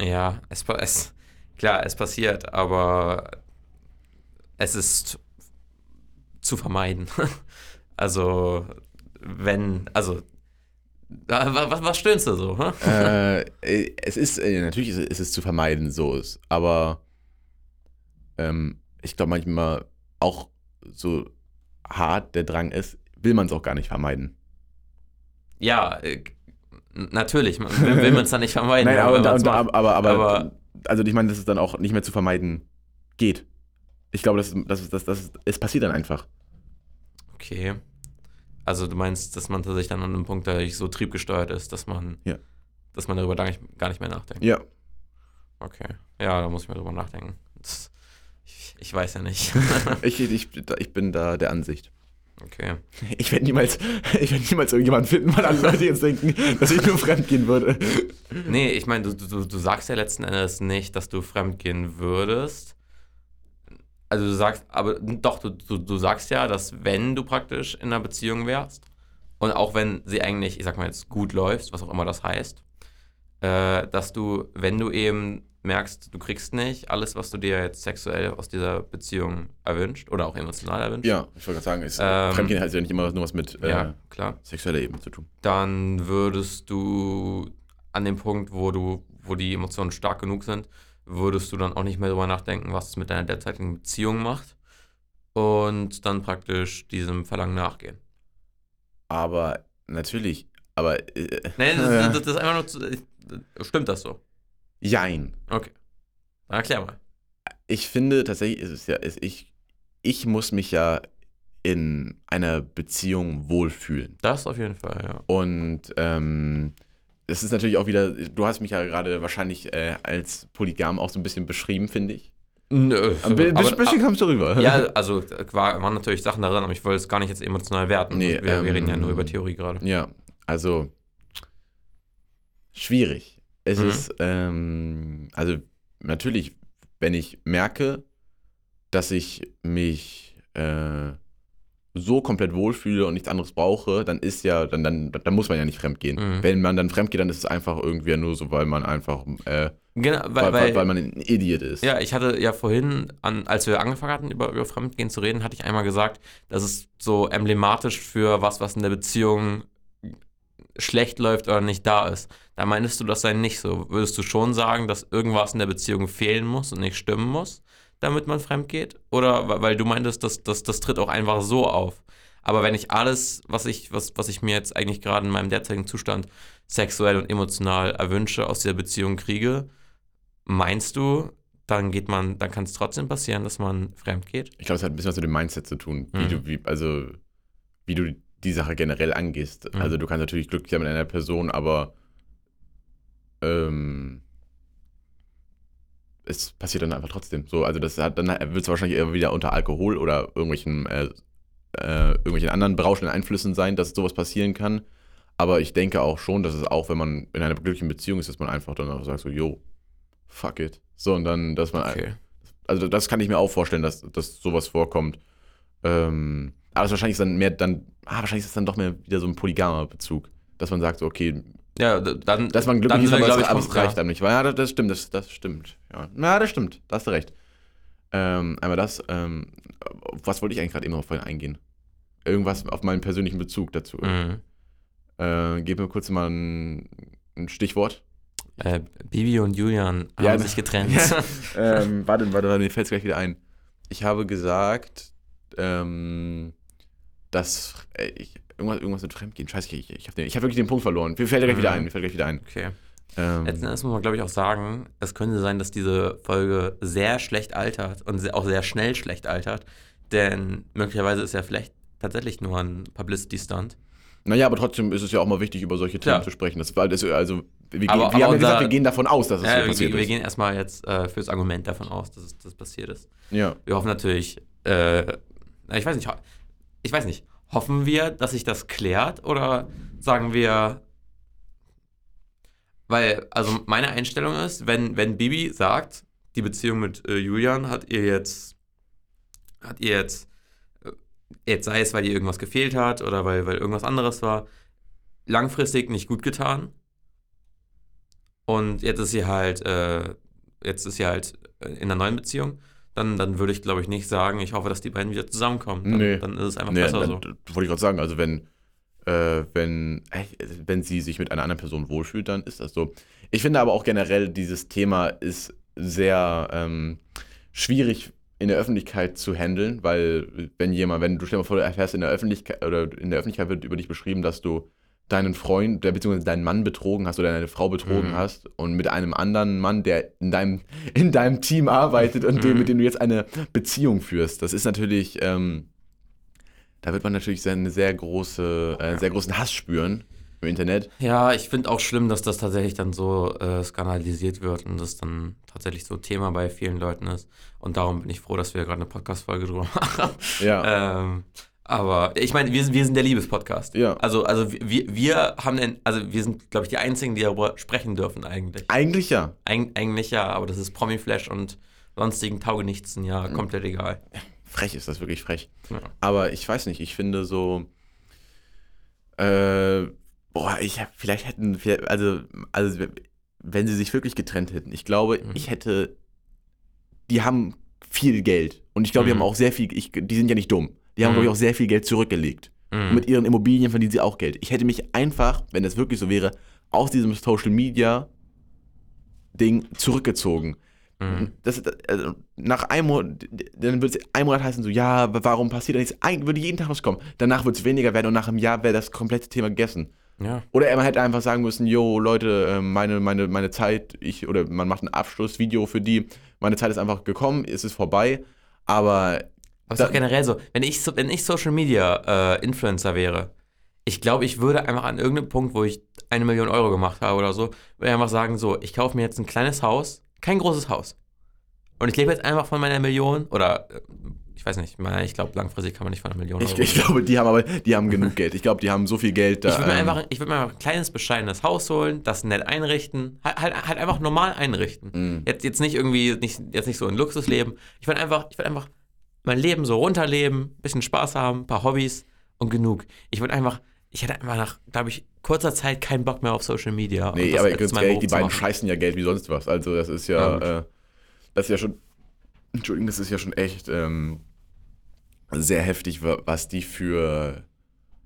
Ja, es, es klar, es passiert, aber es ist zu vermeiden. also, wenn, also, wa- wa- was, was stöhnst du so? hä? äh, äh, es ist, äh, natürlich ist, es- ist es zu vermeiden, so ist, aber ähm, ich glaube manchmal auch so hart der Drang ist, will man es auch gar nicht vermeiden. Ja, äh, natürlich, man, will, will man es dann nicht vermeiden. Nein, aber, aber, aber, Aber- also ich meine, dass es dann auch nicht mehr zu vermeiden geht. Ich glaube, das, das, das, das, es passiert dann einfach. Okay. Also du meinst, dass man tatsächlich dann an einem Punkt da so triebgesteuert ist, dass man, Ja. dass man darüber gar nicht, gar nicht mehr nachdenkt. Ja. Okay. Ja, da muss ich mal drüber nachdenken. Das, ich, ich weiß ja nicht. Ich, ich, ich bin da der Ansicht. okay. Ich werde niemals, ich niemals irgendjemanden finden, weil alle Leute jetzt denken, dass ich nur fremd gehen würde. Nee, ich meine, du, du, du sagst ja letzten Endes nicht, dass du fremdgehen würdest. Also du sagst, aber doch, du, du, du sagst ja, dass wenn du praktisch in einer Beziehung wärst und auch wenn sie eigentlich, ich sag mal jetzt, gut läuft, was auch immer das heißt, äh, dass du, wenn du eben merkst, du kriegst nicht alles, was du dir jetzt sexuell aus dieser Beziehung erwünscht oder auch emotional erwünscht, Ja, ich wollte gerade sagen, ist, Ähm, Fremdgehen hat ja nicht immer nur was mit äh, ja klar, sexueller Ebene zu tun. dann würdest du an dem Punkt, wo du, wo die Emotionen stark genug sind, würdest du dann auch nicht mehr drüber nachdenken, was es mit deiner derzeitigen Beziehung macht und dann praktisch diesem Verlangen nachgehen. Aber natürlich, aber äh, Nee, das, das, das ist einfach nur zu, Stimmt das so? jein. Okay. Dann erklär mal. Ich finde tatsächlich ist es ja, ist ich, ich muss mich ja in einer Beziehung wohlfühlen. Das auf jeden Fall, ja. Und ähm, es ist natürlich auch wieder, du hast mich ja gerade wahrscheinlich äh, als Polygam auch so ein bisschen beschrieben, finde ich. Nö. Ein bi- bisschen, bisschen kommst du rüber. ja, also war, waren natürlich Sachen darin, aber ich wollte es gar nicht jetzt emotional werten. Nee, wir, wir reden ja ähm, nur über Theorie gerade. Ja, also schwierig. Es Mhm. ist, ähm, also natürlich, wenn ich merke, dass ich mich äh, so komplett wohlfühle und nichts anderes brauche, dann ist ja, dann, dann, dann muss man ja nicht fremdgehen. Mhm. Wenn man dann fremdgeht, dann ist es einfach irgendwie nur so, weil man einfach, äh, Genau, weil, weil, weil man ein Idiot ist. Ja, ich hatte ja vorhin, an, als wir angefangen hatten, über, über Fremdgehen zu reden, hatte ich einmal gesagt, das ist so emblematisch für was, was in der Beziehung schlecht läuft oder nicht da ist. Da meintest du, das sei nicht so. Würdest du schon sagen, dass irgendwas in der Beziehung fehlen muss und nicht stimmen muss, damit man fremd geht? Oder weil du meintest, dass, dass, das tritt auch einfach so auf. Aber wenn ich alles, was ich, was, was ich mir jetzt eigentlich gerade in meinem derzeitigen Zustand sexuell und emotional erwünsche, aus dieser Beziehung kriege, meinst du, dann geht man, dann kann es trotzdem passieren, dass man fremd geht? Ich glaube, es hat ein bisschen was mit dem Mindset zu tun, wie Mhm. du, wie, also wie du die Sache generell angehst. Mhm. Also du kannst natürlich glücklich sein mit einer Person, aber ähm, es passiert dann einfach trotzdem. So, also das hat dann wird es wahrscheinlich eher wieder unter Alkohol oder irgendwelchen äh, äh, irgendwelchen anderen berauschenden Einflüssen sein, dass sowas passieren kann. Aber ich denke auch schon, dass es auch, wenn man in einer glücklichen Beziehung ist, dass man einfach dann auch sagt so, yo, fuck it. So, und dann, dass man Okay. also das kann ich mir auch vorstellen, dass, dass sowas vorkommt. Ähm, aber es wahrscheinlich ist dann mehr dann, ah, wahrscheinlich ist es dann doch mehr wieder so ein polygamer Bezug. Dass man sagt, so, okay, Ja, dann. dass man glücklich ist, aber, glaub es, ich, es reicht einem nicht. Weil, ja, das, das stimmt, das, das stimmt. Ja. ja, das stimmt, da hast du recht. Ähm, einmal das, ähm, was wollte ich eigentlich gerade eben noch vorhin eingehen? Irgendwas auf meinen persönlichen Bezug dazu. Mhm. Äh, gib mir kurz mal ein, ein Stichwort. Äh, Bibi und Julian haben Ja, sich getrennt. Ja. ähm, warte, warte, warte, mir fällt es gleich wieder ein. Ich habe gesagt, ähm, dass äh, ich, irgendwas, irgendwas mit Fremdgehen. Scheiße, ich, ich, habe hab wirklich den Punkt verloren. Mir fällt gleich wieder Mhm. ein. Mir fällt gleich wieder ein. Okay. Ähm, Letzten Endes muss man, glaube ich, auch sagen, es könnte sein, dass diese Folge sehr schlecht altert und auch sehr schnell schlecht altert. Denn möglicherweise ist ja vielleicht tatsächlich nur ein Publicity-Stunt. naja, aber trotzdem ist es ja auch mal wichtig, über solche Themen Ja. zu sprechen. Das das, also, wir, Aber- gehen, wir aber haben ja gesagt, wir gehen davon aus, dass es Ja, so wir, passiert wir ist. gehen erstmal jetzt äh, fürs Argument davon aus, dass es das passiert ist. Ja. Wir hoffen natürlich, äh, ich weiß nicht, ich weiß nicht, hoffen wir, dass sich das klärt oder sagen wir, weil, also meine Einstellung ist, wenn, wenn Bibi sagt, die Beziehung mit äh, Julian hat ihr jetzt, hat ihr jetzt, äh, jetzt sei es, weil ihr irgendwas gefehlt hat oder weil, weil irgendwas anderes war, langfristig nicht gut getan. Und jetzt ist sie halt, äh, jetzt ist sie halt äh, in einer neuen Beziehung dann, dann würde ich, glaube ich, nicht sagen, ich hoffe, dass die beiden wieder zusammenkommen. Dann, Nee. dann ist es einfach Nee, besser dann- so. wollte ich gerade sagen. Also, wenn, äh, wenn, äh, wenn sie sich mit einer anderen Person wohlfühlt, dann ist das so. Ich finde aber auch generell, dieses Thema ist sehr ähm, schwierig in der Öffentlichkeit zu handeln, weil wenn jemand, wenn du stell dir mal vor, du erfährst in der Öffentlichkeit oder in der Öffentlichkeit wird über dich beschrieben, dass du deinen Freund, der beziehungsweise deinen Mann betrogen hast oder deine Frau betrogen Mhm. hast und mit einem anderen Mann, der in deinem, in deinem Team arbeitet und dem, Mhm. mit dem du jetzt eine Beziehung führst. Das ist natürlich, ähm, da wird man natürlich seine sehr große, äh, sehr großen Hass spüren im Internet. Ja, ich finde auch schlimm, dass das tatsächlich dann so äh, skandalisiert wird und das dann tatsächlich so Thema bei vielen Leuten ist. Und darum bin ich froh, dass wir gerade eine Podcast-Folge drüber machen. Ja. ähm, aber ich meine, wir sind, wir sind der Liebespodcast. Ja. Also, also wir, wir haben den, also wir sind, glaube ich, die einzigen, die darüber sprechen dürfen eigentlich. Eigentlich ja. Eig eigentlich ja, aber das ist Promiflash und sonstigen Taugenichtsen ja komplett egal. Frech ist das wirklich frech. Ja. Aber ich weiß nicht, ich finde so. Äh, boah, ich hab, vielleicht hätten wir, also, also, wenn sie sich wirklich getrennt hätten, ich glaube, Mhm. ich hätte. Die haben viel Geld. Und ich glaube, die Mhm. haben auch sehr viel, ich, die sind ja nicht dumm. Die haben, Mhm. glaube ich, auch sehr viel Geld zurückgelegt. Mhm. Mit ihren Immobilien verdienen sie auch Geld. Ich hätte mich einfach, wenn das wirklich so wäre, aus diesem Social Media Ding zurückgezogen. Mhm. Das, das, also nach einem Monat, dann würde es ein Monat heißen, so, ja, warum passiert da nichts? Eigentlich würde jeden Tag was kommen. Danach würde es weniger werden und nach einem Jahr wäre das komplette Thema gegessen. Ja. Oder man hätte einfach sagen müssen, yo, Leute, äh, meine, meine, meine Zeit, ich, oder man macht ein Abschlussvideo für die, meine Zeit ist einfach gekommen, es ist vorbei, aber Aber es ist doch generell so, wenn ich, so, wenn ich Social Media äh, Influencer wäre, ich glaube, ich würde einfach an irgendeinem Punkt, wo ich eine Million Euro gemacht habe oder so, würde ich einfach sagen, so, ich kaufe mir jetzt ein kleines Haus, kein großes Haus, Und ich lebe jetzt einfach von meiner Million oder äh, ich weiß nicht, ich glaube, langfristig kann man nicht von einer Million Ich, Euro ich glaube, die haben aber, die haben genug Geld. Ich glaube, die haben so viel Geld da. Ich würde mir, ähm, einfach, ich würd mir einfach ein kleines, bescheidenes Haus holen, das nett einrichten, halt, halt, halt einfach normal einrichten. Mhm. Jetzt, jetzt nicht irgendwie, nicht, jetzt nicht so ein Luxusleben. Ich würde einfach, ich würd einfach mein Leben so runterleben, bisschen Spaß haben, ein paar Hobbys und genug. Ich würde einfach, ich hätte einfach nach, glaube ich, kurzer Zeit keinen Bock mehr auf Social Media. Nee, aber ganz ehrlich, die beiden scheißen ja Geld wie sonst was. Also das ist Ja, ja, äh, das ist ja schon, Entschuldigung, das ist ja schon echt ähm, sehr heftig, wa- was die für,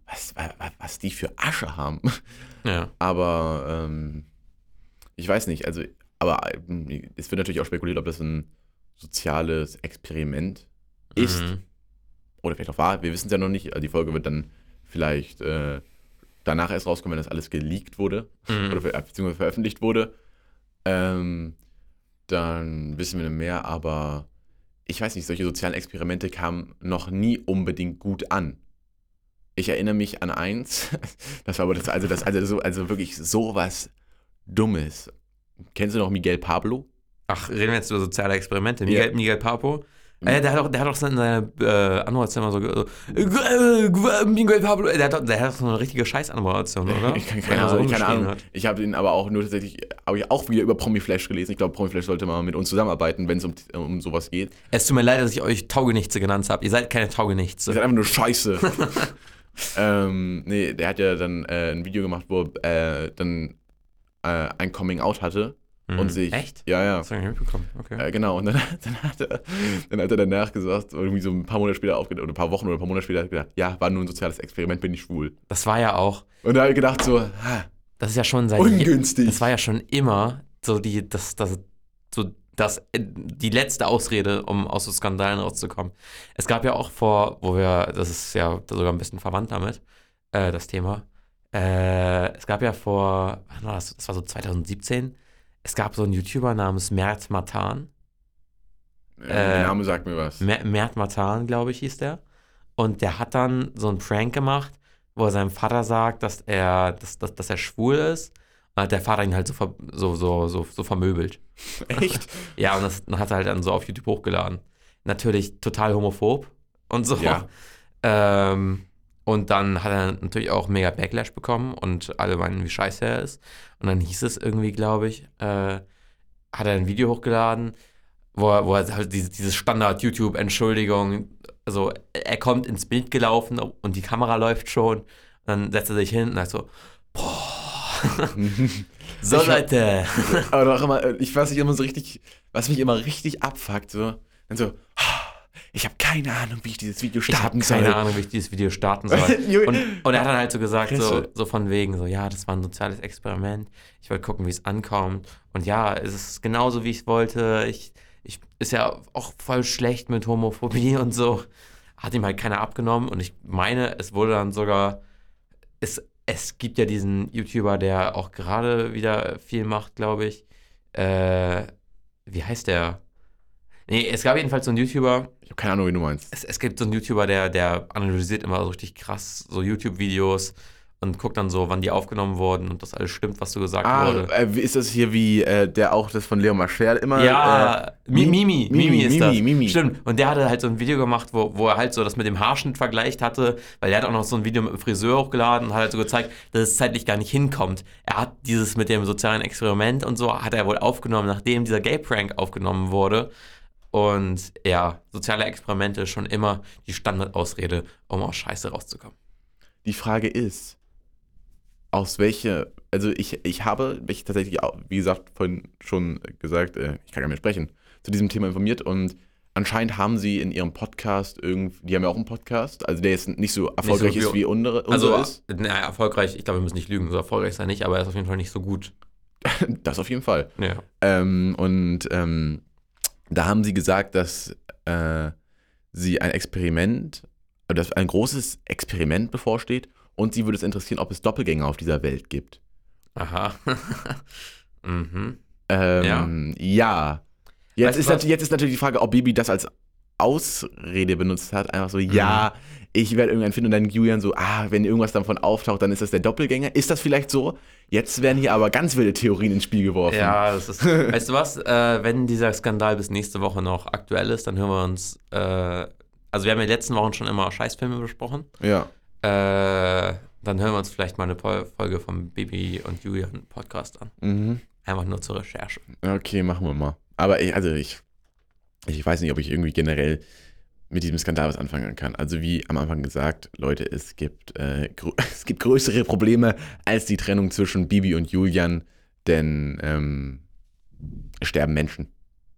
was, wa- wa- was die für Asche haben. Ja. Aber ähm, ich weiß nicht, also, aber ähm, es wird natürlich auch spekuliert, ob das ein soziales Experiment ist. Mhm. Oder vielleicht auch war, wir wissen es ja noch nicht. Also die Folge wird dann vielleicht äh, danach erst rauskommen, wenn das alles geleakt wurde Mhm. oder beziehungsweise veröffentlicht wurde. Ähm, dann wissen wir mehr, aber ich weiß nicht, solche sozialen Experimente kamen noch nie unbedingt gut an. Ich erinnere mich an eins, das war aber das, also das, also, so, also wirklich sowas Dummes. Kennst du noch Miguel Pablo? Ach, reden wir jetzt über soziale Experimente. Ja. Miguel, Miguel Papo. Äh, der hat auch, der hat auch in seiner äh, Anmoderation immer so, so äh, Miguel Pablo, der hat, doch- der hat doch so eine richtige Scheiß-Anmoderation, oder? Ich kann, keine so Ahnung, keine Ahnung. Ich habe ihn aber auch nur tatsächlich, habe ich auch wieder über Promiflash gelesen. Ich glaube, Promiflash sollte mal mit uns zusammenarbeiten, wenn es um, um sowas geht. Es tut mir leid, dass ich euch Taugenichtse genannt habe. Ihr seid keine Taugenichtse. ist einfach nur Scheiße. ähm, nee, der hat ja dann äh, ein Video gemacht, wo er äh, dann äh, ein Coming Out hatte und Mhm. sich. Echt? Ja, ja. Das hab ich mitbekommen. Okay. Äh, genau, und dann, dann, hat er, dann hat er danach gesagt, irgendwie so ein paar Monate später aufgedacht, oder ein paar Wochen oder ein paar Monate später hat er gedacht, ja, war nur ein soziales Experiment, bin ich schwul. Das war ja auch, Und da habe ich gedacht so, ha, das ist ja schon seit ungünstig. Das war ja schon immer so die, das, das, so das, äh, die letzte Ausrede, um aus so Skandalen rauszukommen. Es gab ja auch vor, wo wir, das ist ja sogar ein bisschen verwandt damit, äh, das Thema. Äh, es gab ja vor? Das war so 2017. Es gab so einen YouTuber namens Mert Matan. ja, der äh, Name sagt mir was. Mer Mert Matan, glaube ich, hieß der. Und der hat dann so einen Prank gemacht, wo er seinem Vater sagt, dass er, dass, dass, dass er schwul ist. Und hat der Vater ihn halt so, ver so, so, so, so vermöbelt. Echt? Ja, und das hat er halt dann so auf YouTube hochgeladen. Natürlich total homophob und so. Ja. Ähm, und dann hat er natürlich auch mega Backlash bekommen und alle meinen, wie scheiße er ist. Und dann hieß es irgendwie, glaube ich, äh, hat er ein Video hochgeladen, wo er, wo er halt diese, dieses Standard-YouTube-Entschuldigung, also er kommt ins Bild gelaufen und die Kamera läuft schon. Dann setzt er sich hin und sagt so, boah, so Ich hab- Leute. Aber doch immer, ich weiß nicht immer so richtig, was mich immer richtig abfuckt, so, dann so, ich habe keine Ahnung, wie ich dieses Video Ich habe starten keine soll. Ahnung, wie ich dieses Video starten soll. Und, und er hat dann halt so gesagt, so, so von wegen, so, ja, das war ein soziales Experiment. Ich wollte gucken, wie es ankommt. Und ja, es ist genauso, wie ich es wollte. Ich, ich, ist ja auch voll schlecht mit Homophobie und so. Hat ihm halt keiner abgenommen. Und ich meine, es wurde dann sogar, es, es gibt ja diesen YouTuber, der auch gerade wieder viel macht, glaube ich. Äh, wie heißt der? Nee, es gab jedenfalls so einen YouTuber, Ich habe keine Ahnung, wie du meinst. es, es gibt so einen YouTuber, der, der analysiert immer so richtig krass so YouTube-Videos und guckt dann so, wann die aufgenommen wurden und das alles stimmt, was so gesagt Ah, wurde. äh, ist das hier wie äh, der auch das von Leo Mascher immer? Ja, äh, Mi- Mimi, Mimi, ist das. Mimi, Mimi. Stimmt. Und der hatte halt so ein Video gemacht, wo, wo er halt so das mit dem Haarschnitt vergleicht hatte, weil er hat auch noch so ein Video mit dem Friseur hochgeladen und hat halt so gezeigt, dass es zeitlich gar nicht hinkommt. Er hat dieses mit dem sozialen Experiment und so, hat er wohl aufgenommen, nachdem dieser Gay-Prank aufgenommen wurde. Und ja, soziale Experimente schon immer die Standardausrede, um aus Scheiße rauszukommen. Die Frage ist, aus welche, also ich, ich habe mich tatsächlich, auch, wie gesagt, vorhin schon gesagt, äh, ich kann gar nicht mehr sprechen, zu diesem Thema informiert und anscheinend haben sie in ihrem Podcast irgendwie, die haben ja auch einen Podcast, also der jetzt nicht so erfolgreich wie- ist wie unsere, Also, ist. naja, erfolgreich, ich glaube, wir müssen nicht lügen, so erfolgreich ist er nicht, aber er ist auf jeden Fall nicht so gut. Das auf jeden Fall. Ja. Ähm, und ähm, da haben sie gesagt, dass äh, sie ein Experiment, äh, dass ein großes Experiment bevorsteht und sie würde es interessieren, ob es Doppelgänger auf dieser Welt gibt. Aha. mhm. Ähm, ja. Jetzt, Weißt du ist jetzt ist natürlich die Frage, ob Bibi das als Ausrede benutzt hat. Einfach so, ja, ich werde irgendwann finden und dann Julian so, ah, wenn irgendwas davon auftaucht, dann ist das der Doppelgänger. Ist das vielleicht so? Jetzt werden hier aber ganz wilde Theorien ins Spiel geworfen. Ja, das ist. weißt du was? Äh, wenn dieser Skandal bis nächste Woche noch aktuell ist, dann hören wir uns. Äh, also, wir haben ja in den letzten Wochen schon immer Scheißfilme besprochen. Ja. Äh, dann hören wir uns vielleicht mal eine Folge vom Bibi und Julian Podcast an. Mhm. Einfach nur zur Recherche. Okay, machen wir mal. Aber ich, also ich, ich weiß nicht, ob ich irgendwie generell mit diesem Skandal was anfangen kann. Also wie am Anfang gesagt, Leute, es gibt, äh, es gibt größere Probleme als die Trennung zwischen Bibi und Julian, denn ähm, sterben Menschen.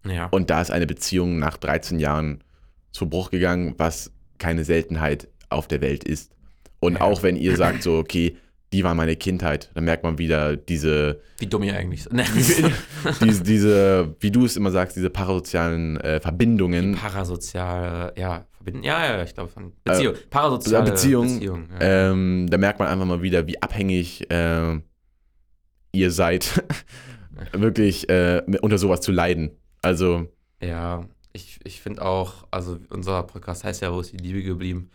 Ja. Und da ist eine Beziehung nach 13 Jahren zu Bruch gegangen, was keine Seltenheit auf der Welt ist. Und Ja. auch wenn ihr sagt so, okay, die war meine Kindheit, dann merkt man wieder diese, Wie dumm ihr eigentlich seid. Ne. diese, diese, wie du es immer sagst, diese parasozialen äh, Verbindungen, Parasoziale, ja, verbinden. Ja, ja, ich glaube von Beziehung. Parasoziale Äh, Beziehung, Beziehung ja. ähm, da merkt man einfach mal wieder, wie abhängig äh, ihr seid, wirklich äh, unter sowas zu leiden. Also, Ja, ich, ich finde auch, also unser Podcast heißt ja, wo ist die Liebe geblieben?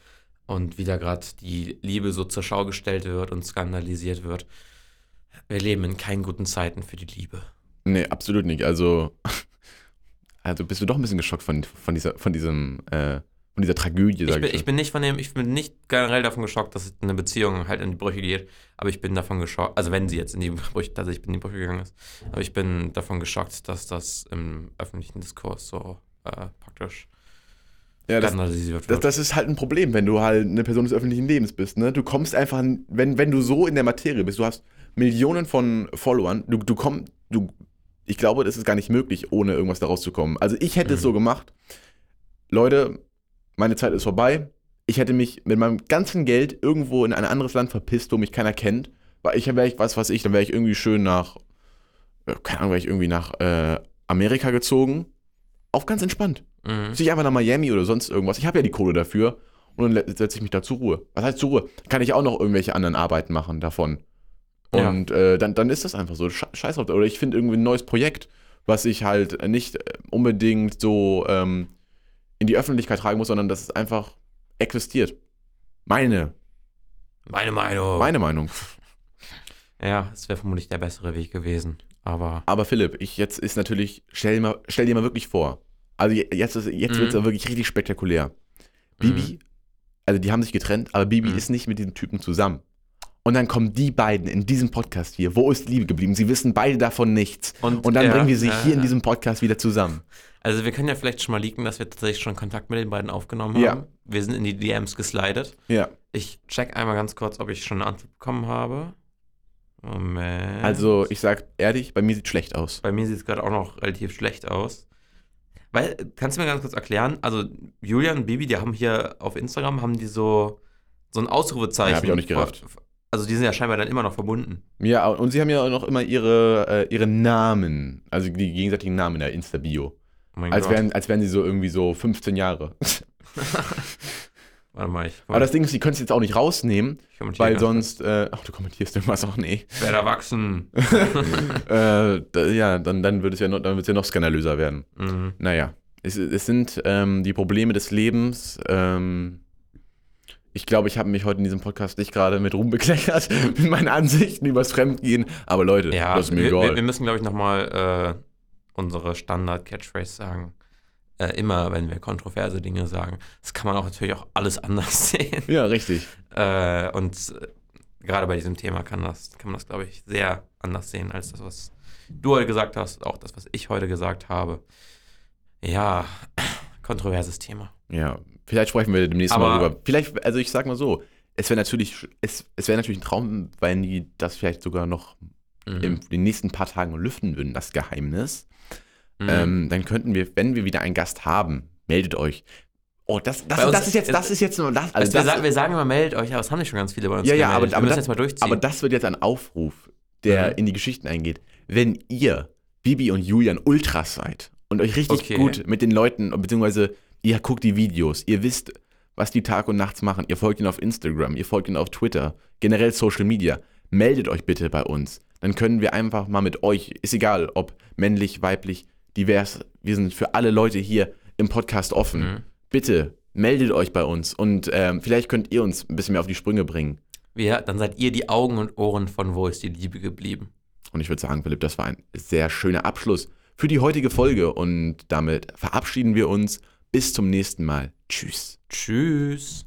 Und wie da gerade die Liebe so zur Schau gestellt wird und skandalisiert wird. Wir leben in keinen guten Zeiten für die Liebe. nee, absolut nicht. Also, also bist du doch ein bisschen geschockt von, von, dieser, von, diesem, äh, von dieser Tragödie, Ich sag bin, ich. ich bin nicht von dem, ich bin nicht generell davon geschockt, dass eine Beziehung halt in die Brüche geht, aber ich bin davon geschockt, also wenn sie jetzt in die Brüche, tatsächlich in die Brüche gegangen ist, aber ich bin davon geschockt, dass das im öffentlichen Diskurs so äh, praktisch ja, das, das, das ist halt ein Problem, wenn du halt eine Person des öffentlichen Lebens bist. Ne? Du kommst einfach, wenn, wenn du so in der Materie bist, du hast Millionen von Followern, du, du kommst, du, ich glaube, das ist gar nicht möglich, ohne irgendwas daraus zu kommen. Also ich hätte es Mhm. so gemacht, Leute, meine Zeit ist vorbei. Ich hätte mich mit meinem ganzen Geld irgendwo in ein anderes Land verpisst, wo mich keiner kennt. Weil ich wäre ich, was weiß ich, dann wäre ich irgendwie schön nach, äh, keine Ahnung, wäre ich irgendwie nach äh, Amerika gezogen. Auf ganz entspannt. mhm. Ziehe ich einfach nach Miami oder sonst irgendwas. Ich habe ja die Kohle dafür. Und dann setze ich mich da zur Ruhe. Was heißt zur Ruhe? Kann ich auch noch irgendwelche anderen Arbeiten machen davon. Ja. Und äh, dann, dann ist das einfach so. Sche- Scheiß drauf. Oder ich finde irgendwie ein neues Projekt, was ich halt nicht äh, unbedingt so ähm, in die Öffentlichkeit tragen muss, sondern dass es einfach existiert. Meine, Meine Meinung. meine Meinung. Ja, es wäre vermutlich der bessere Weg gewesen. Aber Aber Philipp, ich jetzt ist natürlich, stell dir mal, stell dir mal wirklich vor. Also je- jetzt, ist- jetzt Mhm. wird es wirklich richtig spektakulär. Bibi, also die haben sich getrennt, aber Bibi Mhm. ist nicht mit diesem Typen zusammen. Und dann kommen die beiden in diesem Podcast hier. Wo ist Liebe geblieben? Sie wissen beide davon nichts. Und, Und dann ja, bringen wir sie ja, hier in ja. diesem Podcast wieder zusammen. Also wir können ja vielleicht schon mal leaken, dass wir tatsächlich schon Kontakt mit den beiden aufgenommen haben. Wir sind in die DMs geslidet. Ja. Ich check einmal ganz kurz, ob ich schon eine Antwort bekommen habe. Moment. Also ich sag ehrlich, bei mir sieht schlecht aus. Bei mir sieht es gerade auch noch relativ schlecht aus. Weil, kannst du mir ganz kurz erklären? Also, Julian und Bibi, die haben hier auf Instagram, haben die so, so ein Ausrufezeichen. Ja, hab ich auch nicht gerafft. Also, die sind ja scheinbar dann immer noch verbunden. Ja, und sie haben ja auch noch immer ihre, äh, ihre Namen, also die gegenseitigen Namen in der Insta-Bio. Oh mein Als Gott. wären, als wären sie so irgendwie so 15 Jahre. Warte mal, ich, Aber das Ding ist, die können es jetzt auch nicht rausnehmen, weil sonst, äh, ach, du kommentierst irgendwas auch, nee. Wer erwachsen. äh, da, ja, dann, dann wird es ja noch, dann ja noch skandalöser werden. mhm. Naja, es, es sind ähm, die Probleme des Lebens. Ähm, ich glaube, ich habe mich heute in diesem Podcast nicht gerade mit Ruhm bekleckert, mit meinen Ansichten übers Fremdgehen. Aber Leute, Ja, das ist mir wir, egal. wir, wir müssen, glaube ich, nochmal äh, unsere Standard-Catchphrase sagen. Äh, immer, wenn wir kontroverse Dinge sagen. Das kann man auch natürlich auch alles anders sehen. ja, richtig. Äh, und äh, gerade bei diesem Thema kann, das, kann man das, glaube ich, sehr anders sehen als das, was du heute gesagt hast, auch das, was ich heute gesagt habe. Ja, kontroverses Thema. Ja, vielleicht sprechen wir demnächst Aber- mal drüber. Vielleicht, also ich sag mal so, es wäre natürlich, es, es wäre natürlich ein Traum, wenn die das vielleicht sogar noch Mhm. in den nächsten paar Tagen lüften würden, das Geheimnis. Mhm. Ähm, dann könnten wir, wenn wir wieder einen Gast haben, meldet euch. Oh, das, das, das ist jetzt, das ist jetzt nur das. also wir, das sagen, wir sagen immer, meldet euch, aber es haben nicht schon ganz viele bei uns Ja, ja, aber- aber das- jetzt mal durchziehen. aber das wird jetzt ein Aufruf, der Mhm. in die Geschichten eingeht. Wenn ihr Bibi und Julian Ultras seid und euch richtig Okay. gut mit den Leuten, beziehungsweise ihr guckt die Videos, ihr wisst, was die Tag und nachts machen, ihr folgt ihnen auf Instagram, ihr folgt ihnen auf Twitter, generell Social Media, meldet euch bitte bei uns. Dann können wir einfach mal mit euch, ist egal, ob männlich, weiblich, divers, wir sind für alle Leute hier im Podcast offen. Mhm. bitte meldet euch bei uns und ähm, vielleicht könnt ihr uns ein bisschen mehr auf die Sprünge bringen. Wir, dann seid ihr die Augen und Ohren von Wo ist die Liebe geblieben. Und ich würde sagen, Philipp, das war ein sehr schöner Abschluss für die heutige Folge und damit verabschieden wir uns. Bis zum nächsten Mal. Tschüss. Tschüss.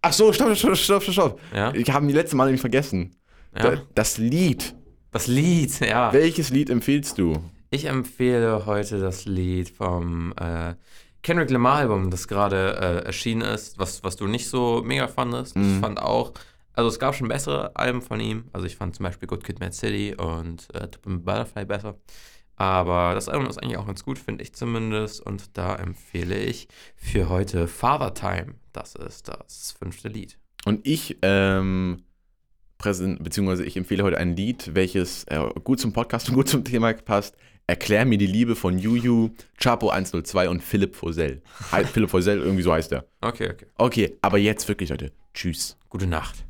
Ach so, stopp, stopp, stopp, stopp, stopp. Ja? Ich habe die letzte Mal nämlich vergessen. Ja. Da- Das Lied. Das Lied, ja. Welches Lied empfiehlst du? Ich empfehle heute das Lied vom äh, Kendrick Lamar Album, das gerade äh, erschienen ist, was, was du nicht so mega fandest. Ich Mhm. fand auch, also es gab schon bessere Alben von ihm. Also ich fand zum Beispiel Good Kid, Mad City und äh, Butterfly besser. Aber das Album ist eigentlich auch ganz gut, finde ich zumindest. Und da empfehle ich für heute Father Time. Das ist das fünfte Lied. Und ich, ähm, präsent, beziehungsweise ich empfehle heute ein Lied, welches äh, gut zum Podcast und gut zum Thema passt. Erklär mir die Liebe von Juju, Chapo 102 und Philipp Fosell. Philipp Fosell, irgendwie so heißt er. Okay, okay. Okay, aber jetzt wirklich, Leute. Tschüss. Gute Nacht.